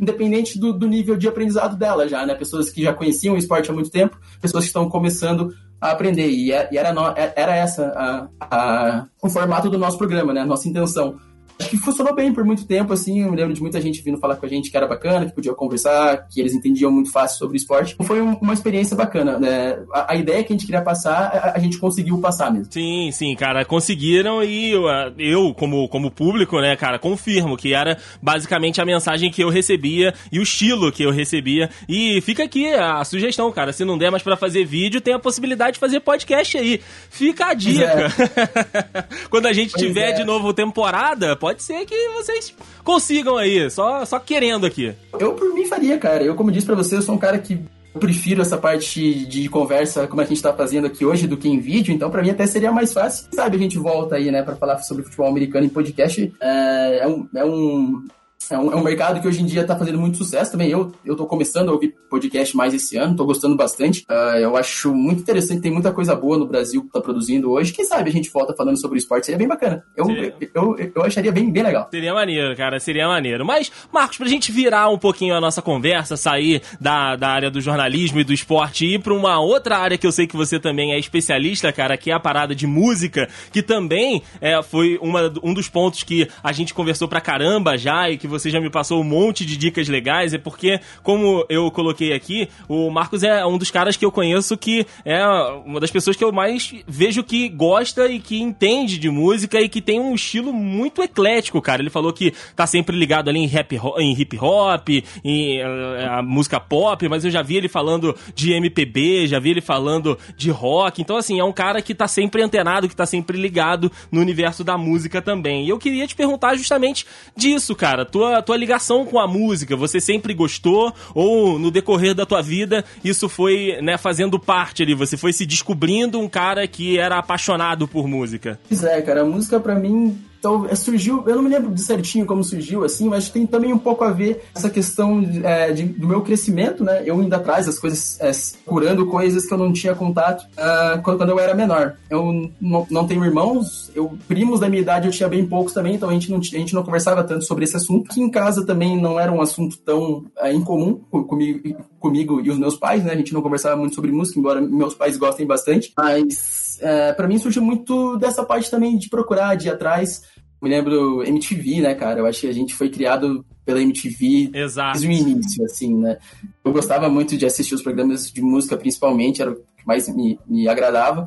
independente do, do nível de aprendizado dela já, né? Pessoas que já conheciam o esporte há muito tempo, pessoas que estão começando a aprender. E é, era, era essa a, a, o formato do nosso programa, né? Nossa intenção acho que funcionou bem por muito tempo, assim. Eu me lembro de muita gente vindo falar com a gente que era bacana, que podia conversar, que eles entendiam muito fácil sobre esporte. Foi uma experiência bacana, né? A, a ideia que a gente queria passar, a, a, gente conseguiu passar mesmo. Sim, sim, cara, conseguiram e eu, eu, como, como público, né, cara, confirmo que era basicamente a mensagem que eu recebia e o estilo que eu recebia. E fica aqui a sugestão, cara, se não der mais para fazer vídeo, tem a possibilidade de fazer podcast aí. Fica a dica. É. Quando a gente pois tiver é. de novo temporada, pode ser que vocês consigam aí, só, só querendo aqui. Eu por mim faria, cara. Eu, como disse para você, eu sou um cara que prefiro essa parte de conversa como a gente tá fazendo aqui hoje do que em vídeo, então para mim até seria mais fácil. Sabe, a gente volta aí, né, para falar sobre futebol americano em podcast. É, é, um, é um é um, é um mercado que hoje em dia está fazendo muito sucesso também. Eu, eu tô começando a ouvir podcast mais esse ano, tô gostando bastante. Uh, eu acho muito interessante, tem muita coisa boa no Brasil que tá produzindo hoje. Quem sabe a gente volta falando sobre esporte, seria bem bacana. Eu, eu, eu, eu, acharia bem, bem legal. Seria maneiro, cara, seria maneiro. Mas, Marcos, pra gente virar um pouquinho a nossa conversa, sair da, da área do jornalismo e do esporte e ir pra uma outra área que eu sei que você também é especialista, cara, que é a parada de música, que também é, foi uma, um dos pontos que a gente conversou pra caramba já e que você já me passou um monte de dicas legais, é porque, como eu coloquei aqui, o Marcos é um dos caras que eu conheço que é uma das pessoas que eu mais vejo que gosta e que entende de música e que tem um estilo muito eclético, cara. Ele falou que tá sempre ligado ali em, rap, em hip hop, em eh, a música pop, mas eu já vi ele falando de MPB, já vi ele falando de rock. Então, assim, é um cara que tá sempre antenado, que tá sempre ligado no universo da música também. E eu queria te perguntar justamente disso, cara. Tua, tua ligação com a música, você sempre gostou? Ou no decorrer da tua vida isso foi, né, fazendo parte ali? Você foi se descobrindo um cara que era apaixonado por música? Pois é, cara. A música para mim então, é, surgiu, eu não me lembro de certinho como surgiu, assim, mas tem também um pouco a ver essa questão é, de, do meu crescimento, né? Eu indo atrás das coisas, é, curando coisas que eu não tinha contato uh, quando, eu era menor. Eu não, não tenho irmãos, eu primos da minha idade eu tinha bem poucos também, então a gente não, a gente não conversava tanto sobre esse assunto. Aqui em casa também não era um assunto tão é, incomum comigo, comigo e os meus pais, né? A gente não conversava muito sobre música, embora meus pais gostem bastante, mas é, para mim surgiu muito dessa parte também de procurar, de ir atrás me lembro MTV, né, cara? Eu acho que a gente foi criado pela MTV Exato. desde o início, assim, né? Eu gostava muito de assistir os programas de música, principalmente, era o que mais me, me agradava.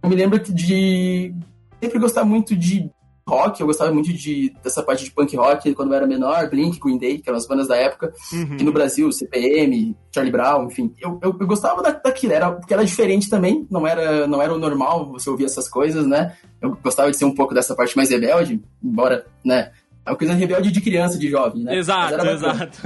Eu me lembro de sempre gostar muito de rock, eu gostava muito de, dessa parte de punk rock quando eu era menor, Blink, Green Day, que eram as bandas da época, uhum. no Brasil, CPM, Charlie Brown, enfim. Eu, eu, eu gostava da, daquilo, era, porque era diferente também, não era, não era o normal você ouvir essas coisas, né? Eu gostava de ser um pouco dessa parte mais rebelde, embora, né, é uma coisa rebelde de criança, de jovem, né? Exato, mas exato.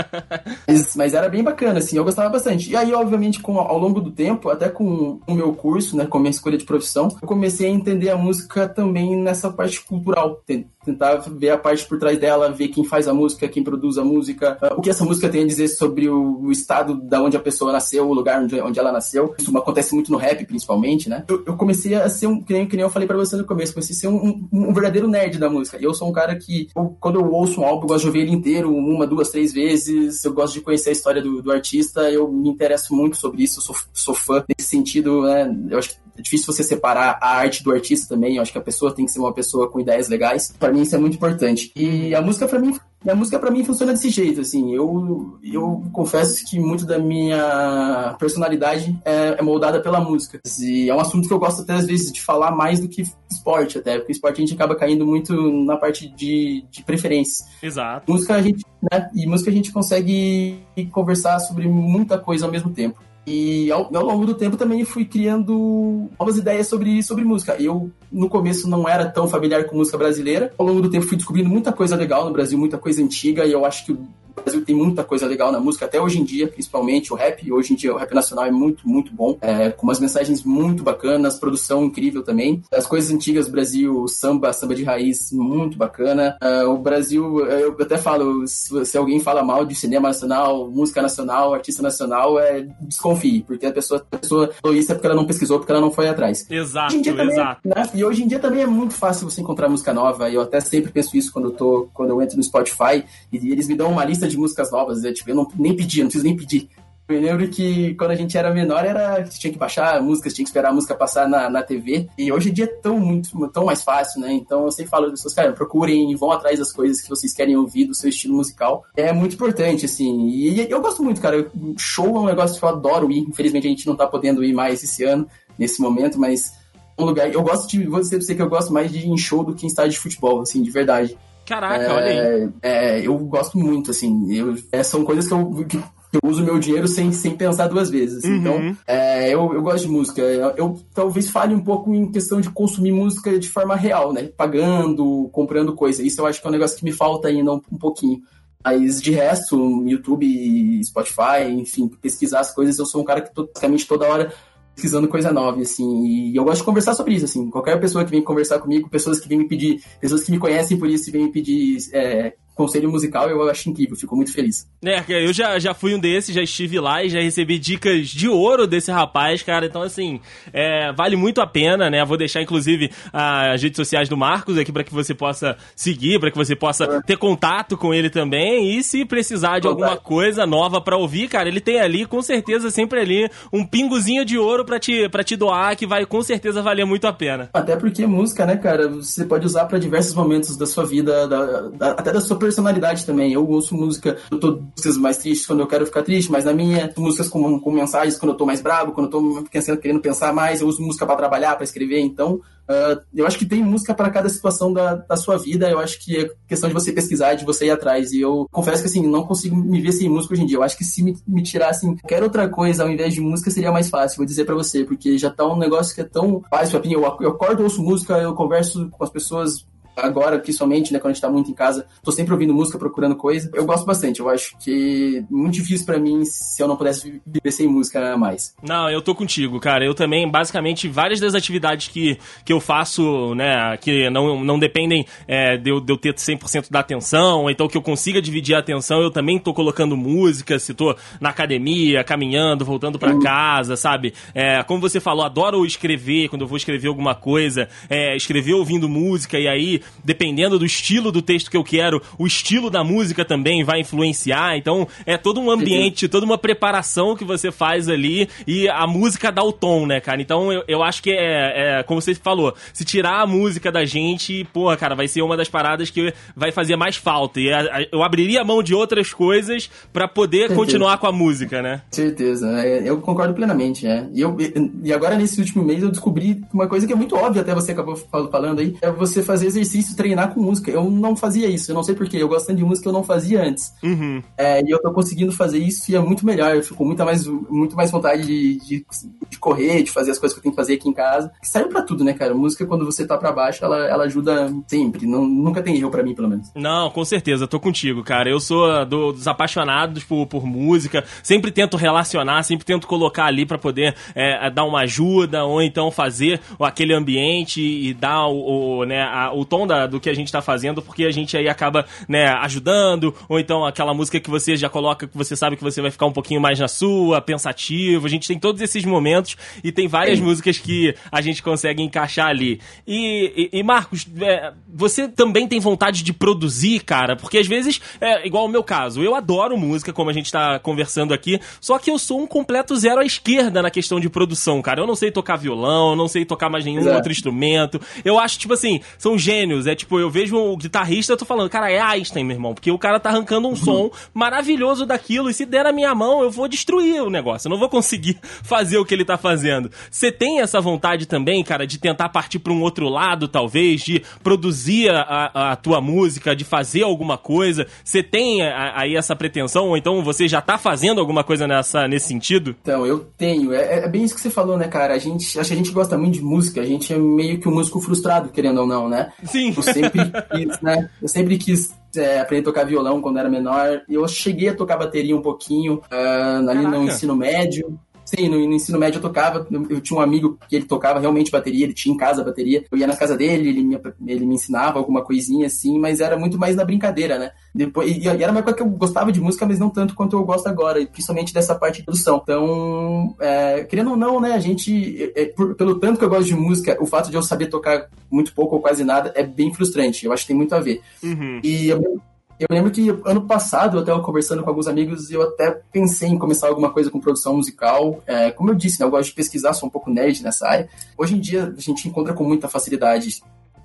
mas, mas, era bem bacana, assim, eu gostava bastante. E aí, obviamente, com, ao longo do tempo, até com o meu curso, né, com a minha escolha de profissão, eu comecei a entender a música também nessa parte cultural, tentar ver a parte por trás dela, ver quem faz a música, quem produz a música, uh, o que essa música tem a dizer sobre o, o, estado da onde a pessoa nasceu, o lugar onde, onde ela nasceu. Isso acontece muito no rap, principalmente, né? Eu, eu comecei a ser um, que nem, que nem eu falei para você no começo, comecei a ser um, um, um, verdadeiro nerd da música. E eu sou um cara que, eu, quando eu ouço um álbum, eu gosto de ouvir ele inteiro, uma, duas, três vezes, eu gosto de conhecer a história do, do artista, eu me interesso muito sobre isso, eu sou, sou fã nesse sentido, né? Eu acho que é difícil você separar a arte do artista também. Eu acho que a pessoa tem que ser uma pessoa com ideias legais. Para mim isso é muito importante. E a música para mim a música para mim funciona desse jeito, assim. Eu, eu confesso que muito da minha personalidade é, é, moldada pela música. E é um assunto que eu gosto até às vezes de falar mais do que esporte, até, porque esporte a gente acaba caindo muito na parte de, de preferências. Exato. Música a gente, né? E música a gente consegue conversar sobre muita coisa ao mesmo tempo. E ao, ao, longo do tempo também fui criando novas ideias sobre, sobre música. Eu, no começo, não era tão familiar com música brasileira. Ao longo do tempo fui descobrindo muita coisa legal no Brasil, muita coisa antiga, e eu acho que Brasil tem muita coisa legal na música, até hoje em dia, principalmente o rap. Hoje em dia o rap nacional é muito, muito bom, é, com umas mensagens muito bacanas, produção incrível também. As coisas antigas do Brasil, samba, samba de raiz, muito bacana. Uh, o Brasil, eu até falo, se, se, alguém fala mal de cinema nacional, música nacional, artista nacional, é, desconfie, porque a pessoa, a pessoa falou isso é porque ela não pesquisou, porque ela não foi atrás. Exato, também, exato. Né? E hoje em dia também é muito fácil você encontrar música nova, eu até sempre penso isso quando eu, tô, quando eu entro no Spotify, e eles me dão uma lista de músicas novas. Eu, tipo, eu não, nem pedi, não preciso nem pedir. Eu lembro que quando a gente era menor, era tinha que baixar músicas, tinha que esperar a música passar na, na TV. E hoje em dia é tão, muito, tão mais fácil, né? Então eu sempre falo às pessoas, cara, procurem vão atrás das coisas que vocês querem ouvir do seu estilo musical. É muito importante, assim. E eu gosto muito, cara. Show é um negócio que eu adoro ir. Infelizmente a gente não tá podendo ir mais esse ano, nesse momento, mas um lugar. Eu gosto de. Vou dizer pra você que eu gosto mais de ir em show do que em estádio de futebol, assim, de verdade. Caraca, é, olha aí. É, eu gosto muito, assim. Eu, é, são coisas que eu, que eu uso meu dinheiro sem, sem pensar duas vezes. Uhum. Então, é, eu, eu gosto de música. Eu, eu, talvez fale um pouco em questão de consumir música de forma real, né? Pagando, comprando coisa. Isso eu acho que é um negócio que me falta ainda um, um pouquinho. Mas de resto, YouTube, Spotify, enfim, pesquisar as coisas, eu sou um cara que praticamente toda hora pesquisando coisa nova, assim, e eu gosto de conversar sobre isso, assim, qualquer pessoa que vem conversar comigo, pessoas que vêm me pedir, pessoas que me conhecem por isso e vêm me pedir é, conselho musical, eu acho incrível, fico muito feliz. É, eu já, já fui um desses, já estive lá e já recebi dicas de ouro desse rapaz, cara. Então, assim, é, vale muito a pena, né? Vou deixar, inclusive, as redes sociais do Marcos aqui para que você possa seguir, para que você possa é. ter contato com ele também. E se precisar de alguma coisa nova para ouvir, cara, ele tem ali, com certeza, sempre ali, um pingozinho de ouro para te, pra te doar, que vai com certeza valer muito a pena. Até porque música, né, cara, você pode usar para diversos momentos da sua vida, da, da, até da sua personalidade também. Eu ouço música, eu tô músicas mais tristes quando eu quero ficar triste, mas na minha, músicas com, com mensagens quando eu tô mais bravo, quando eu tô querendo pensar mais, eu uso música para trabalhar, para escrever, então Uh, eu acho que tem música para cada situação da, da sua vida. Eu acho que é questão de você pesquisar, de você ir atrás. E eu confesso que assim, não consigo me ver sem música hoje em dia. Eu acho que se me, me tirassem qualquer outra coisa ao invés de música seria mais fácil, vou dizer para você, porque já tá um negócio que é tão fácil. Eu, eu acordo, ouço música, eu converso com as pessoas agora, principalmente, né, quando a gente tá muito em casa, tô sempre ouvindo música, procurando coisa. Eu gosto bastante. Eu acho que é muito difícil para mim se eu não pudesse viver sem música mais. Não, eu tô contigo, cara. Eu também, basicamente, várias das atividades que, que eu faço, né, que não, não dependem é, de, eu, de eu ter 100% da atenção, ou então que eu consiga dividir a atenção, eu também tô colocando música, se tô na academia, caminhando, voltando para casa, sabe? É, como você falou, adoro escrever, quando eu vou escrever alguma coisa, é, escrever ouvindo música, e aí dependendo do estilo do texto que eu quero, o estilo da música também vai influenciar. Então, é todo um ambiente, toda uma preparação que você faz ali e a música dá o tom, né, cara? Então, eu, eu acho que é, é, como você falou, se tirar a música da gente, porra, cara, vai ser uma das paradas que vai fazer mais falta. E a, a, eu abriria a mão de outras coisas para poder Certeza. continuar com a música, né? Certeza, é, eu concordo plenamente, é. E, eu, e agora, nesse último mês, eu descobri uma coisa que é muito óbvia, até você acabou falando aí, é você fazer exercício exercício treinar com música. Eu não fazia isso, eu não sei porquê. Eu gostando de música, eu não fazia antes. Uhum. É, e eu tô conseguindo fazer isso e é muito melhor. Eu fico com muita mais, muito mais vontade de, de, de, correr, de fazer as coisas que eu tenho que fazer aqui em casa. Serve pra tudo, né, cara? Música, quando você tá pra baixo, ela, ela ajuda sempre. Não, nunca tem erro para mim, pelo menos. Não, com certeza, tô contigo, cara. Eu sou do, dos apaixonados por, por música. Sempre tento relacionar, sempre tento colocar ali para poder é, dar uma ajuda ou então fazer aquele ambiente e dar o, o né, a, o tom da, do que a gente tá fazendo, porque a gente aí acaba, né, ajudando, ou então aquela música que você já coloca, que você sabe que você vai ficar um pouquinho mais na sua, pensativo. A gente tem todos esses momentos e tem várias Sim. músicas que a gente consegue encaixar ali. E, e, e Marcos, é, você também tem vontade de produzir, cara? Porque às vezes, é igual o meu caso, eu adoro música, como a gente tá conversando aqui, só que eu sou um completo zero à esquerda na questão de produção, cara. Eu não sei tocar violão, eu não sei tocar mais nenhum Exato. outro instrumento. Eu acho, tipo assim, são gênios. É tipo, eu vejo o guitarrista, eu tô falando, cara, é Einstein, meu irmão, porque o cara tá arrancando um som maravilhoso daquilo, e se der na minha mão, eu vou destruir o negócio, eu não vou conseguir fazer o que ele tá fazendo. Você tem essa vontade também, cara, de tentar partir para um outro lado, talvez, de produzir a, a tua música, de fazer alguma coisa? Você tem aí essa pretensão, ou então você já tá fazendo alguma coisa nessa, nesse sentido? Então, eu tenho. É, é bem isso que você falou, né, cara? A gente, acho que a gente gosta muito de música, a gente é meio que um músico frustrado, querendo ou não, né? Sim. Eu sempre quis, né? Eu sempre quis é, aprender a tocar violão quando era menor. Eu cheguei a tocar bateria um pouquinho uh, ali Caraca. no ensino médio. Sim, no, no, ensino médio eu tocava, eu tinha um amigo que ele tocava realmente bateria, ele tinha em casa bateria. Eu ia na casa dele, ele me, ele me ensinava alguma coisinha assim, mas era muito mais na brincadeira, né? Depois, e, e era uma época que eu gostava de música, mas não tanto quanto eu gosto agora, principalmente dessa parte de produção. Então, é, querendo ou não, né, a gente, é, por, pelo tanto que eu gosto de música, o fato de eu saber tocar muito pouco ou quase nada é bem frustrante. Eu acho que tem muito a ver. Uhum. E eu, eu lembro que ano passado eu estava conversando com alguns amigos e eu até pensei em começar alguma coisa com produção musical. É, como eu disse, né, eu gosto de pesquisar, sou um pouco nerd nessa área. Hoje em dia a gente encontra com muita facilidade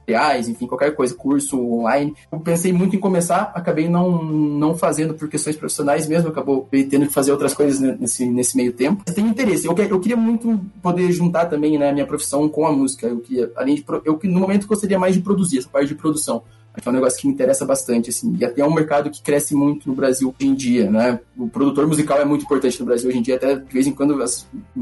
reais, enfim, qualquer coisa, curso online. Eu pensei muito em começar, acabei não, não fazendo por questões profissionais mesmo, acabou tendo que fazer outras coisas nesse, nesse meio tempo. Mas tenho interesse, eu, eu queria muito poder juntar também né, a minha profissão com a música. Eu queria, além de, eu no momento gostaria mais de produzir, essa parte de produção é um negócio que me interessa bastante, assim. E até é um mercado que cresce muito no Brasil hoje em dia, né? O produtor musical é muito importante no Brasil hoje em dia, até de vez em quando,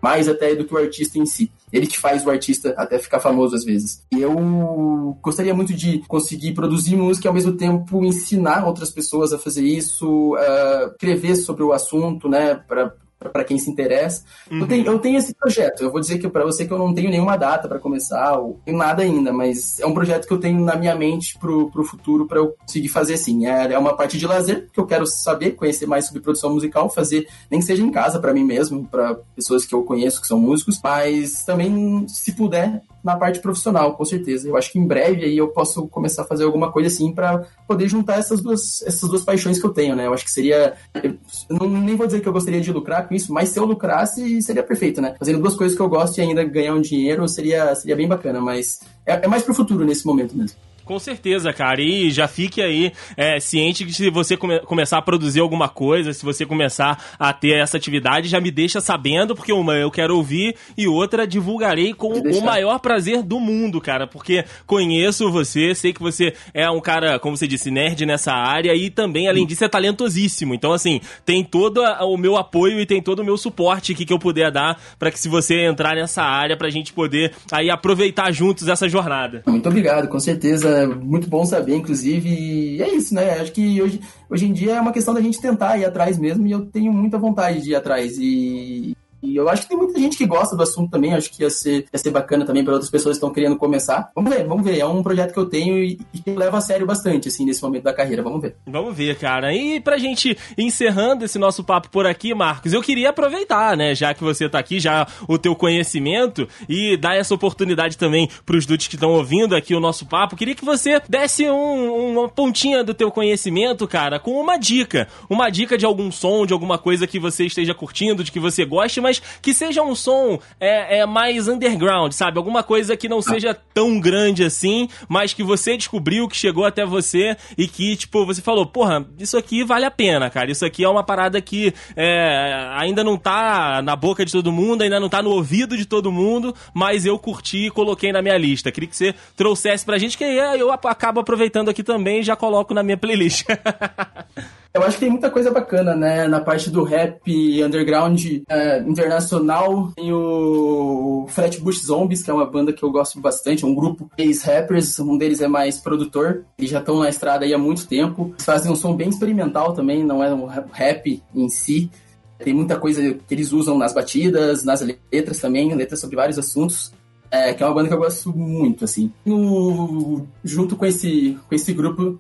mais até do que o artista em si. Ele que faz o artista até ficar famoso às vezes. E eu gostaria muito de conseguir produzir música e ao mesmo tempo ensinar outras pessoas a fazer isso, uh, escrever sobre o assunto, né? Pra para quem se interessa. Uhum. Eu, tenho, eu tenho esse projeto. Eu vou dizer que para você que eu não tenho nenhuma data para começar, ou nada ainda, mas é um projeto que eu tenho na minha mente pro, pro futuro para eu conseguir fazer assim. É, é uma parte de lazer que eu quero saber, conhecer mais sobre produção musical, fazer nem que seja em casa para mim mesmo, para pessoas que eu conheço que são músicos, mas também se puder na parte profissional, com certeza. Eu acho que em breve aí eu posso começar a fazer alguma coisa assim para poder juntar essas duas, essas duas paixões que eu tenho, né? Eu acho que seria. não, nem vou dizer que eu gostaria de lucrar com isso, mas se eu lucrasse, seria perfeito, né? Fazendo duas coisas que eu gosto e ainda ganhar um dinheiro seria, seria bem bacana, mas é, é mais pro futuro nesse momento mesmo. Com certeza, cara. E já fique aí é, ciente que se você come começar a produzir alguma coisa, se você começar a ter essa atividade, já me deixa sabendo, porque uma eu quero ouvir e outra divulgarei com o maior prazer do mundo, cara. Porque conheço você, sei que você é um cara, como você disse, nerd nessa área e também, além disso, é talentosíssimo. Então, assim, tem todo o meu apoio e tem todo o meu suporte aqui que eu puder dar para que se você entrar nessa área, pra gente poder aí aproveitar juntos essa jornada. Muito obrigado, com certeza muito bom saber, inclusive. E é isso, né? Acho que hoje, hoje em dia é uma questão da gente tentar ir atrás mesmo, e eu tenho muita vontade de ir atrás. E e eu acho que tem muita gente que gosta do assunto também, acho que ia ser, ia ser bacana também para outras pessoas que estão querendo começar. Vamos ver, vamos ver. É um projeto que eu tenho e, que leva a sério bastante, assim, nesse momento da carreira. Vamos ver. Vamos ver, cara. E pra gente encerrando esse nosso papo por aqui, Marcos, eu queria aproveitar, né, já que você tá aqui, já o teu conhecimento e dar essa oportunidade também pros dudes que estão ouvindo aqui o nosso papo. Queria que você desse um, uma pontinha do teu conhecimento, cara, com uma dica. Uma dica de algum som, de alguma coisa que você esteja curtindo, de que você goste, mas que seja um som é, é mais underground, sabe? Alguma coisa que não seja tão grande assim, mas que você descobriu, que chegou até você e que, tipo, você falou, porra, isso aqui vale a pena, cara. Isso aqui é uma parada que é, ainda não tá na boca de todo mundo, ainda não tá no ouvido de todo mundo, mas eu curti e coloquei na minha lista. Queria que você trouxesse pra gente, que aí eu acabo aproveitando aqui também e já coloco na minha playlist. Eu acho que tem muita coisa bacana, né? Na parte do rap underground é, internacional, tem o Flatbush Zombies, que é uma banda que eu gosto bastante, é um grupo ex-rappers, um deles é mais produtor, eles já estão na estrada aí há muito tempo. Eles fazem um som bem experimental também, não é um rap em si. Tem muita coisa que eles usam nas batidas, nas letras também, letras sobre vários assuntos. É, que é uma banda que eu gosto muito, assim. No, junto com esse, com esse grupo,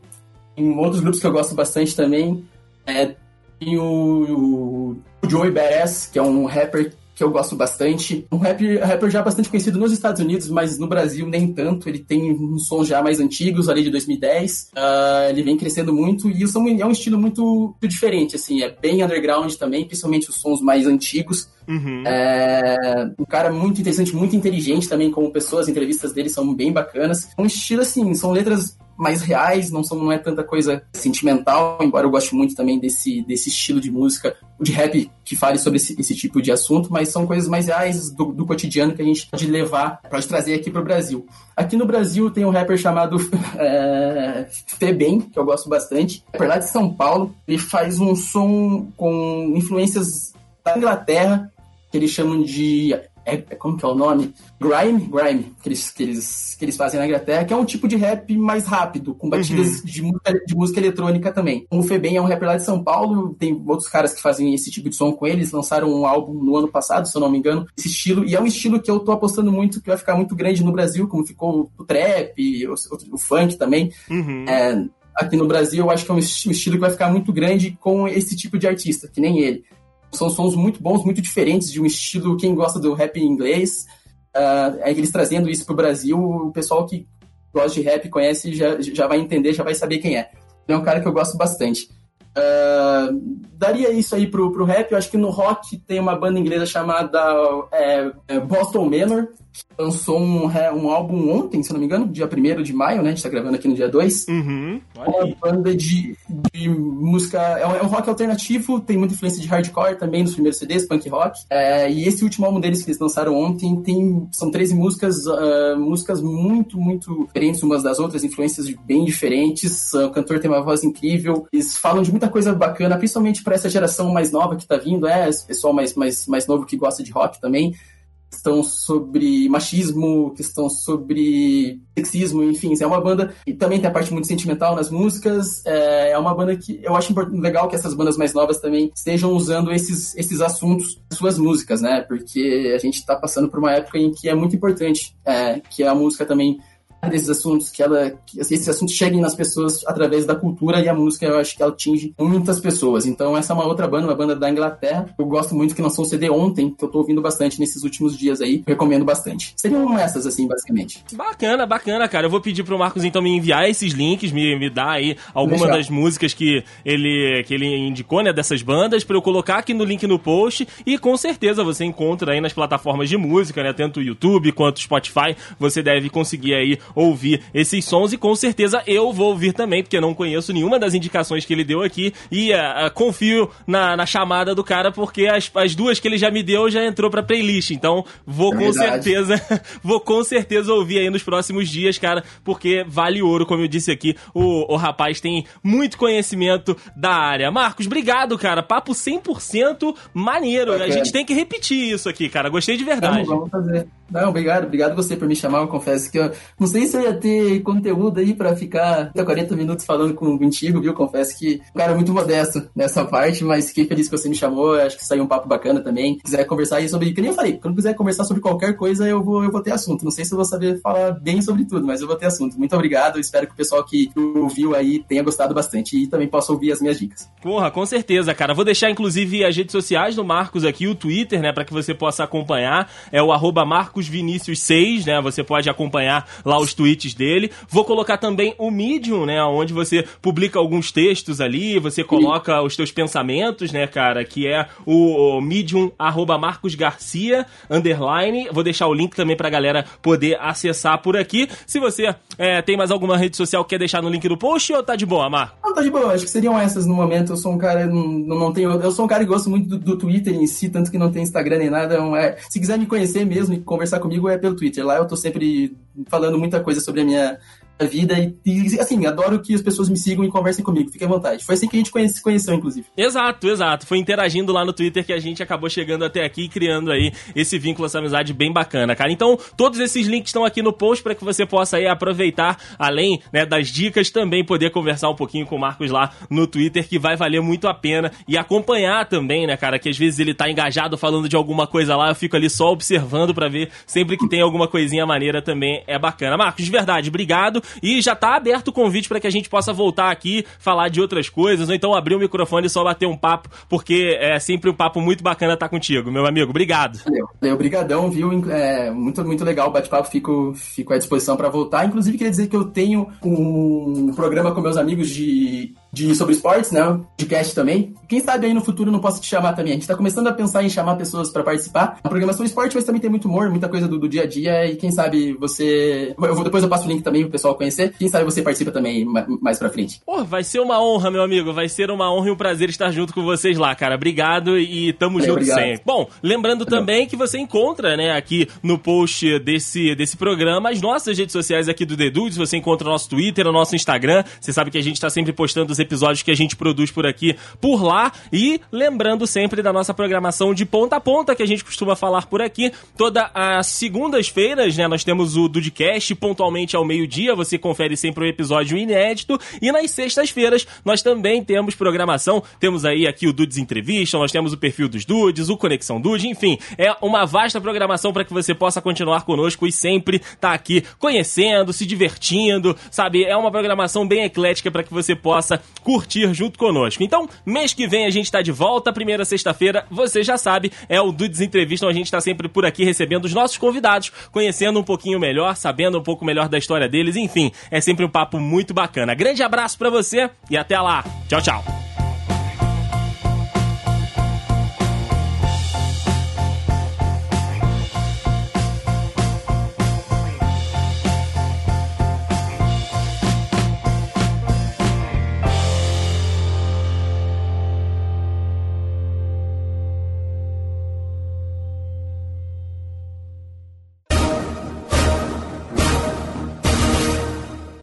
em outros grupos que eu gosto bastante também, é, tem o, o Joey Badass, que é um rapper que eu gosto bastante. Um rapper, rapper já bastante conhecido nos Estados Unidos, mas no Brasil nem tanto. Ele tem uns sons já mais antigos, ali de 2010. Uh, ah, ele vem crescendo muito e som é um estilo muito, muito, diferente, assim. É bem underground também, principalmente os sons mais antigos. Uhum. É um cara muito interessante, muito inteligente também como pessoa. As entrevistas dele são bem bacanas. Um estilo, assim, são letras mais reais, não, são, não é tanta coisa sentimental, embora eu goste muito também desse, desse estilo de música, de rap que fale sobre esse, esse tipo de assunto, mas são coisas mais reais do, do cotidiano que a gente pode levar, pode trazer aqui para o Brasil. Aqui no Brasil tem um rapper chamado é, Febem, que eu gosto bastante, é lá de São Paulo, ele faz um som com influências da Inglaterra, que eles chamam de é, é, como que é o nome? Grime, grime, que eles, que, eles, que eles fazem na Inglaterra, que é um tipo de rap mais rápido, com batidas uhum. de, música, de música eletrônica também. O Febem é um rapper lá de São Paulo, tem outros caras que fazem esse tipo de som com eles, lançaram um álbum no ano passado, se eu não me engano, esse estilo, e é um estilo que eu tô apostando muito, que vai ficar muito grande no Brasil, como ficou o trap, o, o funk também. Uhum. É, aqui no Brasil, eu acho que é um estilo que vai ficar muito grande com esse tipo de artista, que nem ele. São sons muito bons, muito diferentes, de um estilo, quem gosta do rap em inglês, uh, eles trazendo isso pro Brasil, o pessoal que gosta de rap, conhece, já, já vai entender, já vai saber quem é. É um cara que eu gosto bastante. Uh, daria isso aí pro, pro rap. Eu acho que no rock tem uma banda inglesa chamada é, é Boston Manor, lançou um, um álbum ontem, se não me engano, dia 1 de maio, né? A gente tá gravando aqui no dia 2. Uhum, uma banda de, de música. É um, é um, rock alternativo, tem muita influência de hardcore também nos primeiros CDs, punk rock. É, e esse último álbum deles que eles lançaram ontem tem. São 13 músicas, uh, músicas muito, muito diferentes umas das outras, influências bem diferentes. Uh, o cantor tem uma voz incrível. Eles falam de muita coisa bacana, principalmente para essa geração mais nova que tá vindo, é, esse pessoal mais, mais, mais novo que gosta de rock também. Questão sobre machismo, questão sobre sexismo, enfim, é uma banda e também tem a parte muito sentimental nas músicas. É, é uma banda que eu acho legal que essas bandas mais novas também estejam usando esses, esses assuntos nas suas músicas, né? Porque a gente está passando por uma época em que é muito importante é, que a música também desses assuntos, que ela que esses assuntos cheguem nas pessoas através da cultura e a música eu acho que ela atinge muitas pessoas. Então essa é uma outra banda, uma banda da Inglaterra. Eu gosto muito que lançou o CD ontem, que eu tô ouvindo bastante nesses últimos dias aí. Recomendo bastante. Seriam essas assim, basicamente. Bacana, bacana, cara. Eu vou pedir pro Marcos então me enviar esses links, me, me dar aí algumas das músicas que ele que ele indicou, né, dessas bandas para eu colocar aqui no link no post e com certeza você encontra aí nas plataformas de música, né, tanto o YouTube quanto o Spotify, você deve conseguir aí ouvir esses sons e com certeza eu vou ouvir também, porque eu não conheço nenhuma das indicações que ele deu aqui e uh, confio na, na, chamada do cara, porque as, as duas que ele já me deu já entrou pra playlist. Então vou é com certeza, vou com certeza ouvir aí nos próximos dias, cara, porque vale ouro, como eu disse aqui, o, o rapaz tem muito conhecimento da área. Marcos, obrigado, cara. Papo 100% maneiro. A gente tem que repetir isso aqui, cara. Gostei de verdade. Vamos, vamos fazer. Não, obrigado, obrigado você por me chamar. Eu confesso que eu não sei se eu ia ter conteúdo aí para ficar 40 minutos falando com, contigo, viu? Confesso que o cara é muito modesto nessa parte, mas fiquei feliz que você me chamou. Acho que saiu um papo bacana também. Se quiser conversar aí sobre. Que nem eu falei, quando quiser conversar sobre qualquer coisa, eu vou, eu vou ter assunto. Não sei se eu vou saber falar bem sobre tudo, mas eu vou ter assunto. Muito obrigado. Espero que o pessoal que ouviu aí tenha gostado bastante e também possa ouvir as minhas dicas. Porra, com certeza, cara. Vou deixar inclusive as redes sociais do Marcos aqui, o Twitter, né, para que você possa acompanhar. É o arroba marcosvinicius6 né? Você pode acompanhar lá os tweets dele. Vou colocar também o Medium, né? Onde você publica alguns textos ali, você coloca os teus pensamentos, né, cara? Que é o Medium arroba Marcos Garcia, underline. Vou deixar o link também pra galera poder acessar por aqui. Se você é, tem mais alguma rede social que quer deixar no link do post ou tá de boa, Marco? Não, tá de boa. Acho que seriam essas no momento. Eu sou um cara, não, não tenho. Eu sou um cara que gosto muito do, do Twitter em si, tanto que não tem Instagram nem nada. É, se quiser me conhecer mesmo e conversar comigo é pelo. Twitter. Lá eu tô sempre falando muita coisa sobre a minha vida e, e, assim, adoro que as pessoas me sigam e conversem comigo, fique à vontade. Foi assim que a gente conhece, conheceu, inclusive. Exato, exato. Foi interagindo lá no Twitter que a gente acabou chegando até aqui e criando aí esse vínculo, essa amizade bem bacana, cara. Então, todos esses links estão aqui no post para que você possa aí aproveitar, além né, das dicas, também poder conversar um pouquinho com o Marcos lá no Twitter, que vai valer muito a pena e acompanhar também, né, cara, que às vezes ele tá engajado falando de alguma coisa lá, eu fico ali só observando para ver sempre que tem alguma coisinha maneira também é bacana. Marcos, de verdade, obrigado. E já tá aberto o convite para que a gente possa voltar aqui, falar de outras coisas, ou então abrir o microfone e só bater um papo, porque é sempre um papo muito bacana estar contigo, meu amigo. Obrigado. Valeu, obrigadão, viu? É, muito, muito legal o bate-papo, fico, fico à disposição para voltar. Inclusive, queria dizer que eu tenho um programa com meus amigos de de sobre esportes, né? Podcast também. Quem sabe aí no futuro não posso te chamar também. A gente tá começando a pensar em chamar pessoas para participar. A programação esporte, mas também tem muito humor, muita coisa do, do, dia a dia. E quem sabe você. Eu vou, depois eu passo o link também pro pessoal conhecer. Quem sabe você participa também mais pra frente. Pô, vai ser uma honra, meu amigo. Vai ser uma honra e um prazer estar junto com vocês lá, cara. Obrigado e tamo é, junto obrigado. sempre. Bom, lembrando também que você encontra, né, aqui no post desse, desse programa, as nossas redes sociais aqui do The Dudes. Você encontra o nosso Twitter, o nosso Instagram. Você sabe que a gente tá sempre postando os episódios que a gente produz por aqui, por lá. E lembrando sempre da nossa programação de ponta a ponta que a gente costuma falar por aqui. Todas as segundas-feiras, né, nós temos o Dudcast pontualmente ao meio-dia. Você confere sempre um episódio inédito. E nas sextas-feiras nós também temos programação. Temos aí aqui o Dudes Entrevista, nós temos o perfil dos Dudes, o Conexão Dude, enfim, é uma vasta programação para que você possa continuar conosco e sempre tá aqui conhecendo, se divertindo, sabe? É uma programação bem eclética para que você possa curtir junto conosco. Então, mês que vem a gente tá de volta, primeira sexta-feira, você já sabe, é o Dudes Entrevista, a gente tá sempre por aqui recebendo os nossos convidados, conhecendo um pouquinho melhor, sabendo um pouco melhor da história deles, enfim, é sempre um papo muito bacana. Grande abraço para você e até lá. Tchau, tchau.